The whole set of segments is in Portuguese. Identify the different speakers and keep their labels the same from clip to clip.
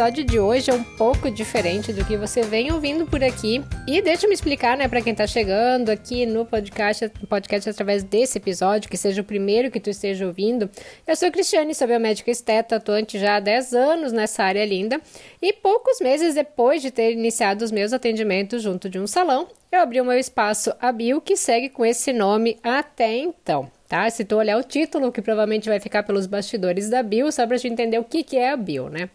Speaker 1: episódio de hoje é um pouco diferente do que você vem ouvindo por aqui. E deixa me explicar, né, para quem tá chegando aqui no podcast, podcast através desse episódio, que seja o primeiro que tu esteja ouvindo. Eu sou Cristiane, sou biomédica esteta, atuante já há 10 anos nessa área linda. E poucos meses depois de ter iniciado os meus atendimentos junto de um salão, eu abri o meu espaço Abil, que segue com esse nome até então tá? Se tu olhar o título, que provavelmente vai ficar pelos bastidores da Bill, só pra gente entender o que, que é a Bill, né?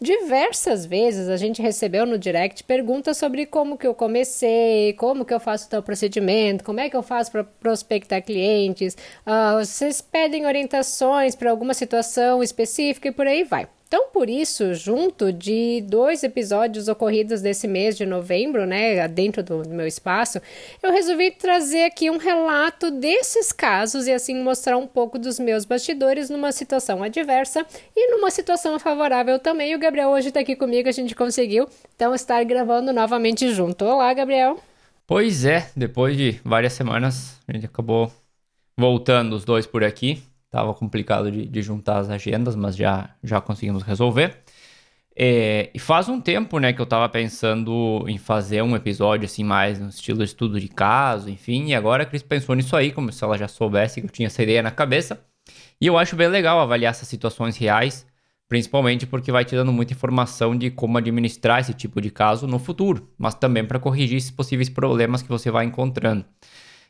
Speaker 1: Diversas vezes a gente recebeu no direct perguntas sobre como que eu comecei, como que eu faço tal procedimento, como é que eu faço para prospectar clientes, uh, vocês pedem orientações para alguma situação específica e por aí vai. Então, por isso, junto de dois episódios ocorridos desse mês de novembro, né, dentro do, meu espaço, eu resolvi trazer aqui um relato desses casos e assim mostrar um pouco dos meus bastidores numa situação adversa e numa situação favorável também. O Gabriel hoje está aqui comigo, a gente conseguiu então estar gravando novamente junto. Olá, Gabriel.
Speaker 2: Pois é, depois de várias semanas, a gente acabou voltando os dois por aqui. Tava complicado de, de, juntar as agendas, mas já, já conseguimos resolver. É, e faz um tempo, né, que eu tava pensando em fazer um episódio assim mais no estilo estudo de caso, enfim, e agora a Cris pensou nisso aí, como se ela já soubesse que eu tinha essa ideia na cabeça. E eu acho bem legal avaliar essas situações reais, principalmente porque vai te dando muita informação de como administrar esse tipo de caso no futuro, mas também para corrigir esses possíveis problemas que você vai encontrando.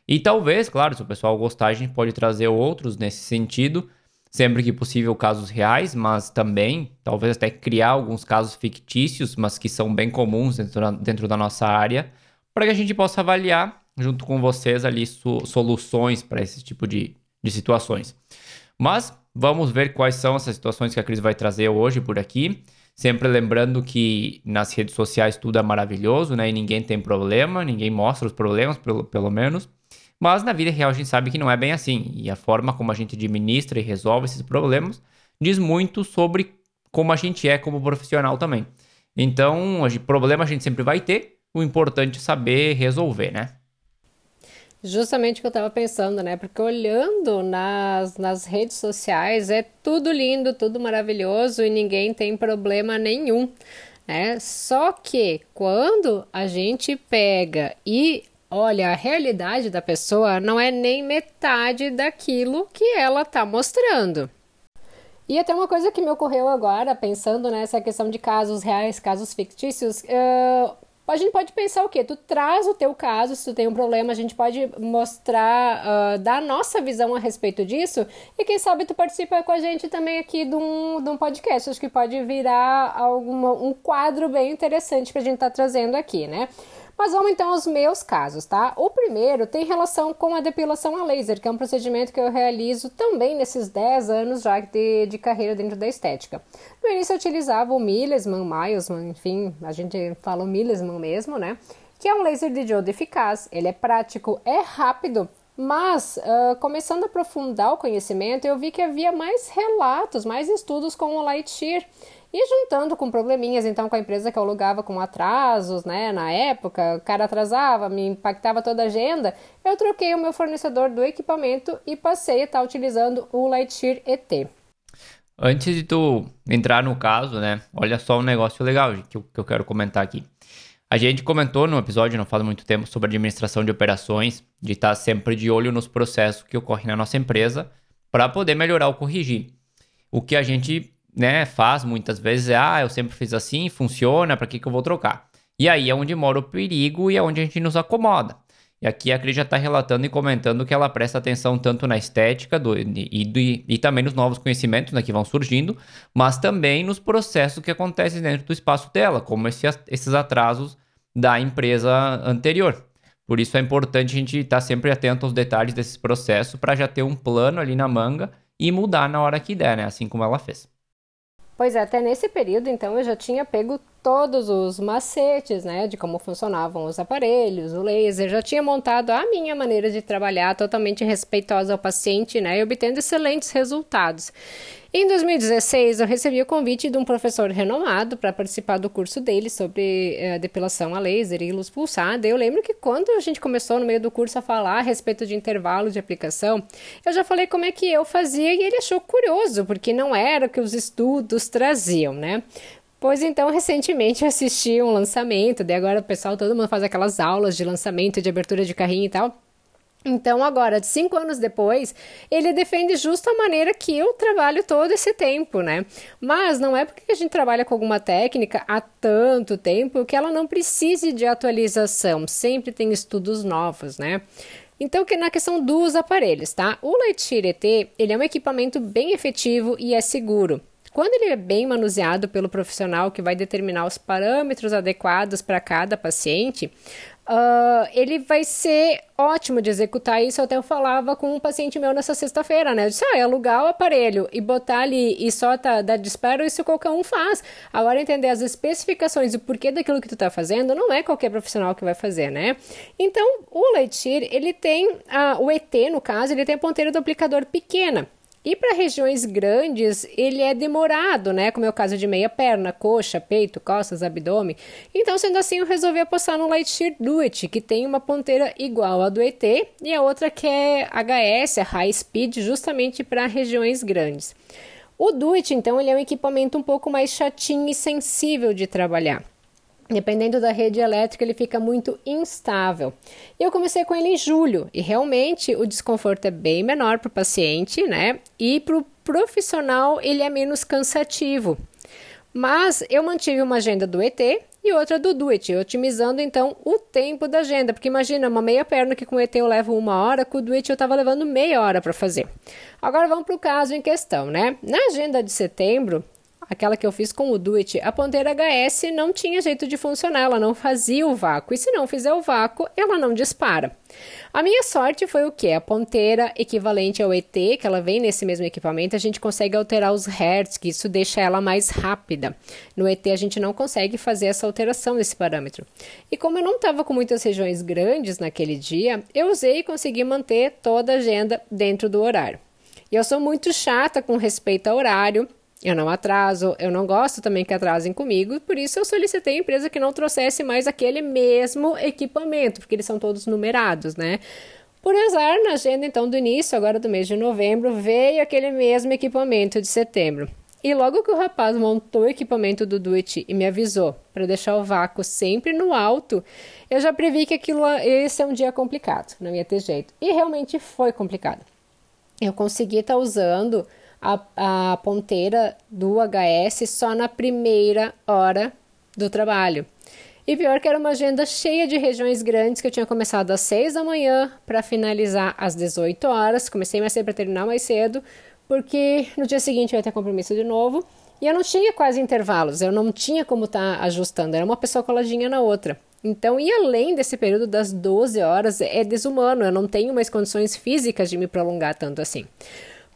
Speaker 2: E talvez, claro, se o pessoal gostar, a gente pode trazer outros nesse sentido, sempre que possível casos reais, mas também talvez até criar alguns casos fictícios, mas que são bem comuns dentro da, dentro da nossa área, para que a gente possa avaliar junto com vocês ali so, soluções para esse tipo de, de situações. Mas vamos ver quais são essas situações que a Cris vai trazer hoje por aqui. Sempre lembrando que nas redes sociais tudo é maravilhoso, né? E ninguém tem problema, ninguém mostra os problemas, pelo, pelo menos. Mas na vida real a gente sabe que não é bem assim. E a forma como a gente administra e resolve esses problemas diz muito sobre como a gente é como profissional também. Então, problema a gente sempre vai ter, o importante é saber resolver, né?
Speaker 1: Justamente o que eu estava pensando, né? Porque olhando nas, nas redes sociais é tudo lindo, tudo maravilhoso e ninguém tem problema nenhum. Né? Só que quando a gente pega e olha, a realidade da pessoa não é nem metade daquilo que ela está mostrando. E até uma coisa que me ocorreu agora, pensando nessa questão de casos reais, casos fictícios, uh, a gente pode pensar o quê? Tu traz o teu caso, se tu tem um problema, a gente pode mostrar, uh, dar a nossa visão a respeito disso, e quem sabe tu participa com a gente também aqui de um, de um podcast, acho que pode virar alguma, um quadro bem interessante pra gente estar tá trazendo aqui, né? Mas vamos então aos meus casos, tá? O primeiro tem relação com a depilação a laser, que é um procedimento que eu realizo também nesses 10 anos já de, de carreira dentro da estética. No início eu utilizava o Millesman, Milesman, enfim, a gente fala o Millesman mesmo, né? Que é um laser de diodo eficaz, ele é prático, é rápido, mas, uh, começando a aprofundar o conhecimento, eu vi que havia mais relatos, mais estudos com o Light Shear. E juntando com probleminhas, então, com a empresa que eu alugava com atrasos, né, na época, o cara atrasava, me impactava toda a agenda, eu troquei o meu fornecedor do equipamento e passei a estar utilizando o Lightshear ET.
Speaker 2: Antes de tu entrar no caso, né, olha só um negócio legal que eu, que eu quero comentar aqui. A gente comentou no episódio, não faz muito tempo, sobre administração de operações, de estar sempre de olho nos processos que ocorrem na nossa empresa para poder melhorar ou corrigir. O que a gente né, faz muitas vezes é, ah, eu sempre fiz assim, funciona, para que, que eu vou trocar? E aí é onde mora o perigo e é onde a gente nos acomoda. E aqui a Cris já está relatando e comentando que ela presta atenção tanto na estética do, e, e, e, também nos novos conhecimentos né, que vão surgindo, mas também nos processos que acontecem dentro do espaço dela, como esse, esses atrasos da empresa anterior. Por isso é importante a gente estar tá sempre atento aos detalhes desses processos para já ter um plano ali na manga e mudar na hora que der, né? Assim como ela fez.
Speaker 1: Pois é, até nesse período, então, eu já tinha pego todos os macetes, né, de como funcionavam os aparelhos, o laser, já tinha montado a minha maneira de trabalhar totalmente respeitosa ao paciente, né, e obtendo excelentes resultados. Em 2016, eu recebi o convite de um professor renomado para participar do curso dele sobre eh, depilação a laser e luz pulsada. Eu lembro que quando a gente começou no meio do curso a falar a respeito de intervalo de aplicação, eu já falei como é que eu fazia e ele achou curioso, porque não era o que os estudos traziam, né? Pois então, recentemente eu assisti um lançamento, daí agora o pessoal, todo mundo faz aquelas aulas de lançamento, de abertura de carrinho e tal. Então, agora, cinco anos depois, ele defende justo a maneira que eu trabalho todo esse tempo, né? Mas não é porque a gente trabalha com alguma técnica há tanto tempo que ela não precise de atualização. Sempre tem estudos novos, né? Então, que na questão dos aparelhos, tá? O Lightyear ele é um equipamento bem efetivo e é seguro. Quando ele é bem manuseado pelo profissional que vai determinar os parâmetros adequados para cada paciente, Uh, ele vai ser ótimo de executar isso. Eu até falava com um paciente meu nessa sexta-feira, né? Eu disse, ah, é alugar o aparelho e botar ali e só tá, dar disparo, isso qualquer um faz. Agora, entender as especificações e o porquê daquilo que tu tá fazendo, não é qualquer profissional que vai fazer, né? Então, o Lightyear, ele tem, uh, o ET, no caso, ele tem a ponteira do aplicador pequena. E para regiões grandes, ele é demorado, né? Como é o caso de meia perna, coxa, peito, costas, abdômen. Então, sendo assim, eu resolvi apostar no Lightyear Duet, que tem uma ponteira igual à do ET e a outra que é HS, High Speed, justamente para regiões grandes. O Duet, então, ele é um equipamento um pouco mais chatinho e sensível de trabalhar. Dependendo da rede elétrica, ele fica muito instável. Eu comecei com ele em julho e realmente o desconforto é bem menor para o paciente, né? E para o profissional ele é menos cansativo. Mas eu mantive uma agenda do ET e outra do Duet, otimizando então o tempo da agenda, porque imagina uma meia perna que com o ET eu levo uma hora, com o Duet eu estava levando meia hora para fazer. Agora vamos para o caso em questão, né? Na agenda de setembro, aquela que eu fiz com o Duet, a ponteira HS não tinha jeito de funcionar, ela não fazia o vácuo, e se não fizer o vácuo, ela não dispara. A minha sorte foi o que? A ponteira equivalente ao ET, que ela vem nesse mesmo equipamento, a gente consegue alterar os hertz, que isso deixa ela mais rápida. No ET a gente não consegue fazer essa alteração desse parâmetro. E como eu não estava com muitas regiões grandes naquele dia, eu usei e consegui manter toda a agenda dentro do horário. E eu sou muito chata com respeito ao horário, eu não atraso, eu não gosto também que atrasem comigo, por isso eu solicitei a empresa que não trouxesse mais aquele mesmo equipamento, porque eles são todos numerados, né? Por azar, na agenda então do início, agora do mês de novembro, veio aquele mesmo equipamento de setembro. E logo que o rapaz montou o equipamento do Duet e me avisou para deixar o vácuo sempre no alto, eu já previ que aquilo ia ser um dia complicado, não ia ter jeito. E realmente foi complicado. Eu consegui estar tá usando a, a ponteira do HS só na primeira hora do trabalho. E pior que era uma agenda cheia de regiões grandes que eu tinha começado às 6 da manhã para finalizar às 18 horas. Comecei mais cedo para terminar mais cedo, porque no dia seguinte eu ia ter compromisso de novo. E eu não tinha quase intervalos, eu não tinha como estar tá ajustando, era uma pessoa coladinha na outra. Então, e além desse período das 12 horas, é desumano, eu não tenho mais condições físicas de me prolongar tanto assim.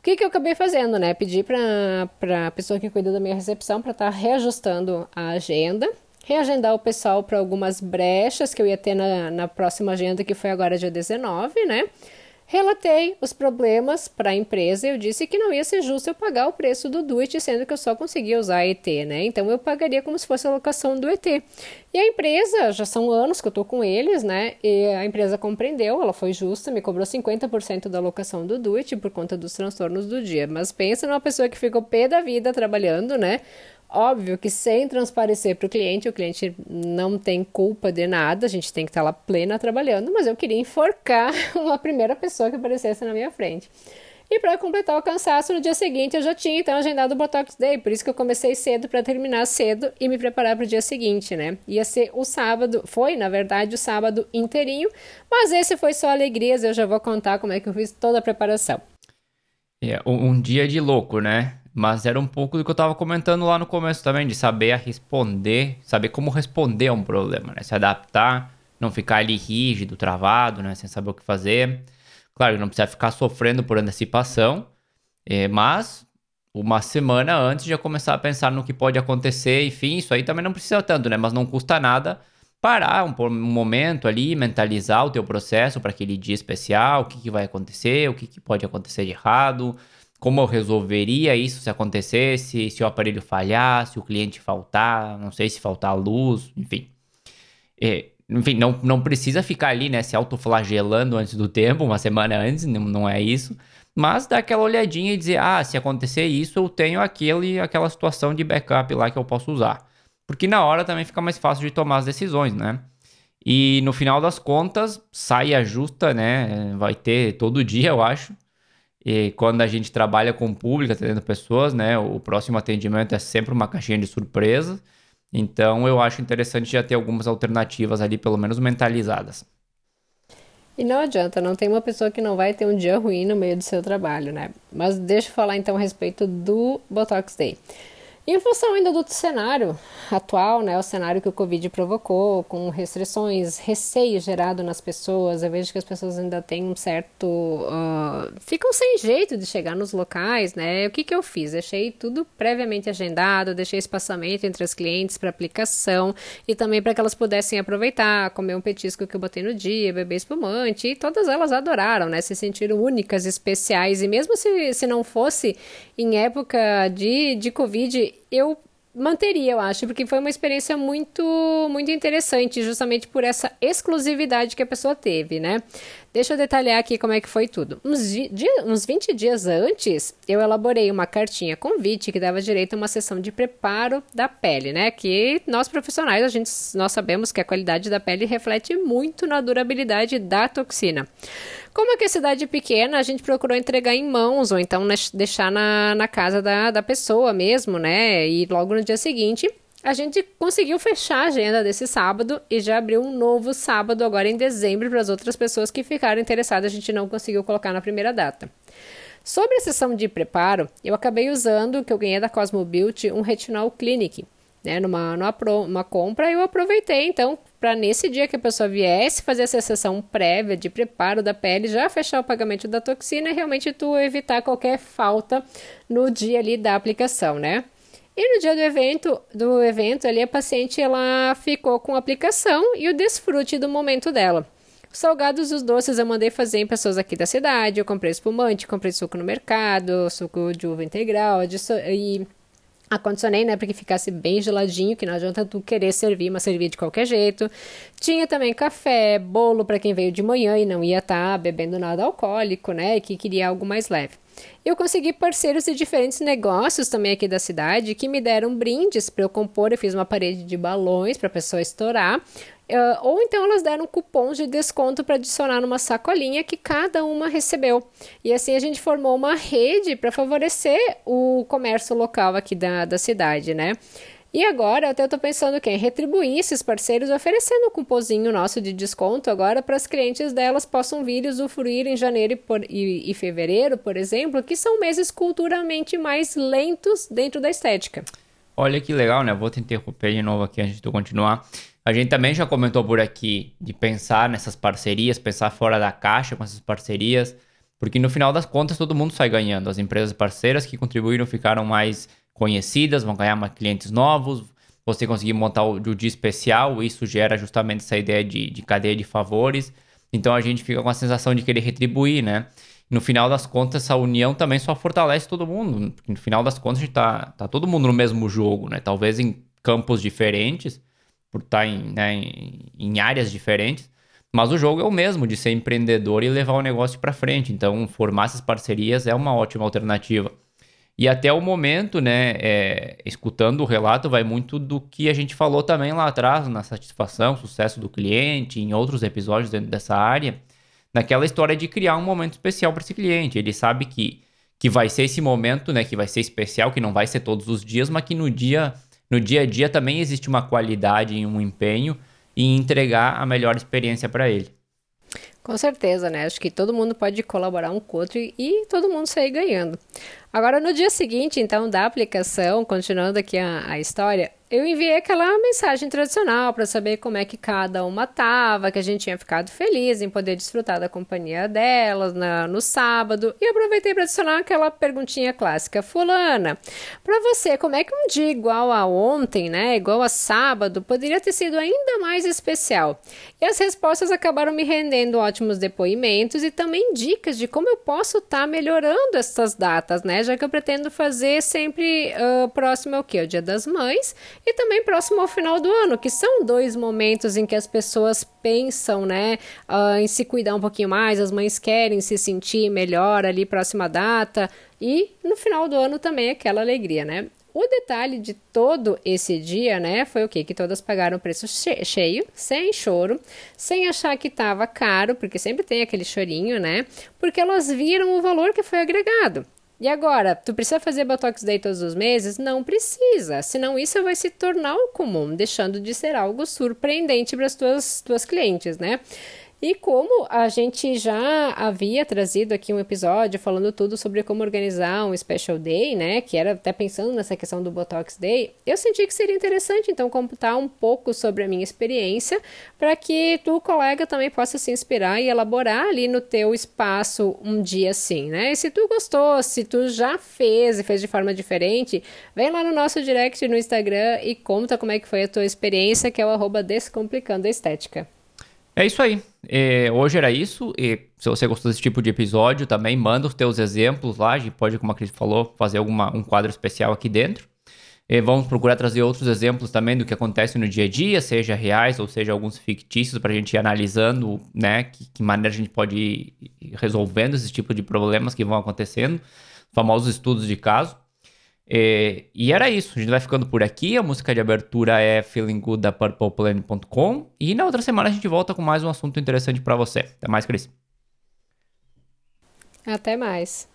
Speaker 1: O que, que eu acabei fazendo, né? Pedi para a pessoa que cuida da minha recepção para estar tá reajustando a agenda, reagendar o pessoal para algumas brechas que eu ia ter na, na próxima agenda, que foi agora dia 19, né? Relatei os problemas para a empresa e eu disse que não ia ser justo eu pagar o preço do Duet, sendo que eu só conseguia usar ET, né? Então eu pagaria como se fosse a locação do ET. E a empresa, já são anos que eu estou com eles, né? E a empresa compreendeu, ela foi justa, me cobrou 50% da locação do Duet por conta dos transtornos do dia. Mas pensa numa pessoa que ficou pé da vida trabalhando, né? Óbvio que sem transparecer para o cliente, o cliente não tem culpa de nada, a gente tem que estar lá plena trabalhando, mas eu queria enforcar uma primeira pessoa que aparecesse na minha frente. E para completar o cansaço, no dia seguinte eu já tinha então agendado o Botox Day, por isso que eu comecei cedo para terminar cedo e me preparar para o dia seguinte, né? Ia ser o sábado, foi na verdade o sábado inteirinho, mas esse foi só alegrias, eu já vou contar como é que eu fiz toda a preparação.
Speaker 2: É um dia de louco, né? Mas era um pouco do que eu estava comentando lá no começo também, de saber responder, saber como responder a um problema, né? Se adaptar, não ficar ali rígido, travado, né? Sem saber o que fazer. Claro, não precisa ficar sofrendo por antecipação, é, mas uma semana antes já começar a pensar no que pode acontecer, enfim, isso aí também não precisa tanto, né? Mas não custa nada parar um, um momento ali, mentalizar o teu processo para aquele dia especial, o que, que vai acontecer, o que, que pode acontecer de errado, como eu resolveria isso se acontecesse, se o aparelho falhar, se o cliente faltar, não sei se faltar luz, enfim. É, enfim, não, não precisa ficar ali, né, se autoflagelando antes do tempo, uma semana antes, não, não é isso. Mas dar aquela olhadinha e dizer, ah, se acontecer isso, eu tenho aquele, aquela situação de backup lá que eu posso usar. porque na hora também fica mais fácil de tomar as decisões, né? E no final das contas, sai justa, né? Vai ter todo dia, eu acho. E quando a gente trabalha com público, atendendo pessoas, né? O próximo atendimento é sempre uma caixinha de surpresa. Então eu acho interessante já ter algumas alternativas ali, pelo menos mentalizadas.
Speaker 1: E não adianta, não tem uma pessoa que não vai ter um dia ruim no meio do seu trabalho, né? Mas deixa eu falar então a respeito do Botox Day. Em função ainda do cenário atual, né, o cenário que o Covid provocou, com restrições, receio gerado nas pessoas, eu vejo que as pessoas ainda têm um certo. Uh, ficam sem jeito de chegar nos locais, né? O que, que eu fiz? Deixei tudo previamente agendado, deixei espaçamento entre as clientes para aplicação e também para que elas pudessem aproveitar, comer um petisco que eu botei no dia, beber espumante, e todas elas adoraram, né? Se sentiram únicas, especiais, e mesmo se, se não fosse em época de, de Covid, eu manteria, eu acho, porque foi uma experiência muito, muito interessante, justamente por essa exclusividade que a pessoa teve, né? Deixa eu detalhar aqui como é que foi tudo. Uns, dia, uns 20 dias antes, eu elaborei uma cartinha convite que dava direito a uma sessão de preparo da pele, né? Que nós profissionais, a gente, nós sabemos que a qualidade da pele reflete muito na durabilidade da toxina. Como aqui é cidade pequena, a gente procurou entregar em mãos ou então deixar na, na casa da, da pessoa mesmo, né? E logo no dia seguinte a gente conseguiu fechar a agenda desse sábado e já abriu um novo sábado agora em dezembro para as outras pessoas que ficaram interessadas. A gente não conseguiu colocar na primeira data. Sobre a sessão de preparo, eu acabei usando que eu ganhei da Cosmo Beauty, um Retinol Clinic. Né, numa, numa, uma compra, eu aproveitei então para nesse dia que a pessoa viesse fazer essa sessão prévia de preparo da pele, já fechar o pagamento da toxina e realmente tu evitar qualquer falta no dia ali da aplicação, né? E no dia do evento, do evento ali, a paciente ela ficou com a aplicação e o desfrute do momento dela. Os salgados e os doces eu mandei fazer em pessoas aqui da cidade. Eu comprei espumante, comprei suco no mercado, suco de uva integral de so e acondicionei, né, para que ficasse bem geladinho, que não adianta tu querer servir, mas servir de qualquer jeito. Tinha também café, bolo para quem veio de manhã e não ia estar tá bebendo nada alcoólico, né, e que queria algo mais leve. Eu consegui parceiros de diferentes negócios também aqui da cidade que me deram brindes para eu compor. Eu fiz uma parede de balões para a pessoa estourar. Uh, ou então elas deram cupons de desconto para adicionar numa sacolinha que cada uma recebeu. E assim a gente formou uma rede para favorecer o comércio local aqui da, da cidade, né? E agora até eu tô pensando quem retribuir esses parceiros oferecendo um cupomzinho nosso de desconto agora para as clientes delas possam vir e usufruir em janeiro e, por, e, e, fevereiro, por exemplo, que são meses culturalmente mais lentos dentro da estética.
Speaker 2: Olha que legal, né? Vou te interromper de novo aqui antes de tu continuar. A gente também já comentou por aqui de pensar nessas parcerias, pensar fora da caixa com essas parcerias, porque no final das contas todo mundo sai ganhando. As empresas parceiras que contribuíram ficaram mais conhecidas, vão ganhar mais clientes novos, você conseguir montar o, dia especial, isso gera justamente essa ideia de, de cadeia de favores. Então a gente fica com a sensação de querer retribuir, né? No final das contas, essa união também só fortalece todo mundo. No final das contas, a gente tá, tá todo mundo no mesmo jogo, né? Talvez em campos diferentes, por estar tá em, né, em, em áreas diferentes, mas o jogo é o mesmo, de ser empreendedor e levar o negócio para frente. Então, formar essas parcerias é uma ótima alternativa. E até o momento, né, é, escutando o relato, vai muito do que a gente falou também lá atrás, na satisfação, sucesso do cliente, em outros episódios dentro dessa área, naquela história de criar um momento especial para esse cliente. Ele sabe que, que vai ser esse momento, né, que vai ser especial, que não vai ser todos os dias, mas que no dia, no dia a dia também existe uma qualidade e um empenho em entregar a melhor experiência para ele.
Speaker 1: Com certeza, né? Acho que todo mundo pode colaborar um com o outro e, e todo mundo sair ganhando. Agora, no dia seguinte, então, da aplicação, continuando aqui a, a história, eu enviei aquela mensagem tradicional para saber como é que cada uma tava, que a gente tinha ficado feliz em poder desfrutar da companhia delas na, no sábado. E aproveitei para adicionar aquela perguntinha clássica: Fulana, para você, como é que um dia igual a ontem, né, igual a sábado, poderia ter sido ainda mais especial? E as respostas acabaram me rendendo ótimos depoimentos e também dicas de como eu posso estar tá melhorando essas datas, né? Já que eu pretendo fazer sempre uh, próximo ao que? O Dia das Mães e também próximo ao final do ano, que são dois momentos em que as pessoas pensam, né, uh, em se cuidar um pouquinho mais, as mães querem se sentir melhor ali próxima data e no final do ano também aquela alegria, né? O detalhe de todo esse dia, né, foi o quê? Que todas pagaram o preço cheio, sem choro, sem achar que estava caro, porque sempre tem aquele chorinho, né? Porque elas viram o valor que foi agregado. E agora, tu precisa fazer Botox Day todos os meses? Não precisa, senão isso vai se tornar o comum, deixando de ser algo surpreendente para as tuas, tuas clientes, né? E como a gente já havia trazido aqui um episódio falando tudo sobre como organizar um Special Day, né? Que era até pensando nessa questão do Botox Day, eu senti que seria interessante então computar um pouco sobre a minha experiência para que tu, colega, também possa se inspirar e elaborar ali no teu espaço um dia assim, né? E se tu gostou, se tu já fez e fez de forma diferente, vem lá no nosso direct no Instagram e conta como é que foi a tua experiência, que é o arroba Descomplicando a Estética.
Speaker 2: É isso aí. É, hoje era isso. E se você gostou desse tipo de episódio, também manda os teus exemplos lá. A gente pode, como a Cris falou, fazer alguma, um quadro especial aqui dentro. E vamos procurar trazer outros exemplos também do que acontece no dia a dia, seja reais ou seja alguns fictícios, para a gente ir analisando, né, que, que, maneira a gente pode ir resolvendo esse tipo de problemas que vão acontecendo, famosos estudos de caso. É, e era isso, a gente vai ficando por aqui. A música de abertura é Feeling Good da PurplePlane.com. E na outra semana a gente volta com mais um assunto interessante para você. Até mais, Cris.
Speaker 1: Até mais.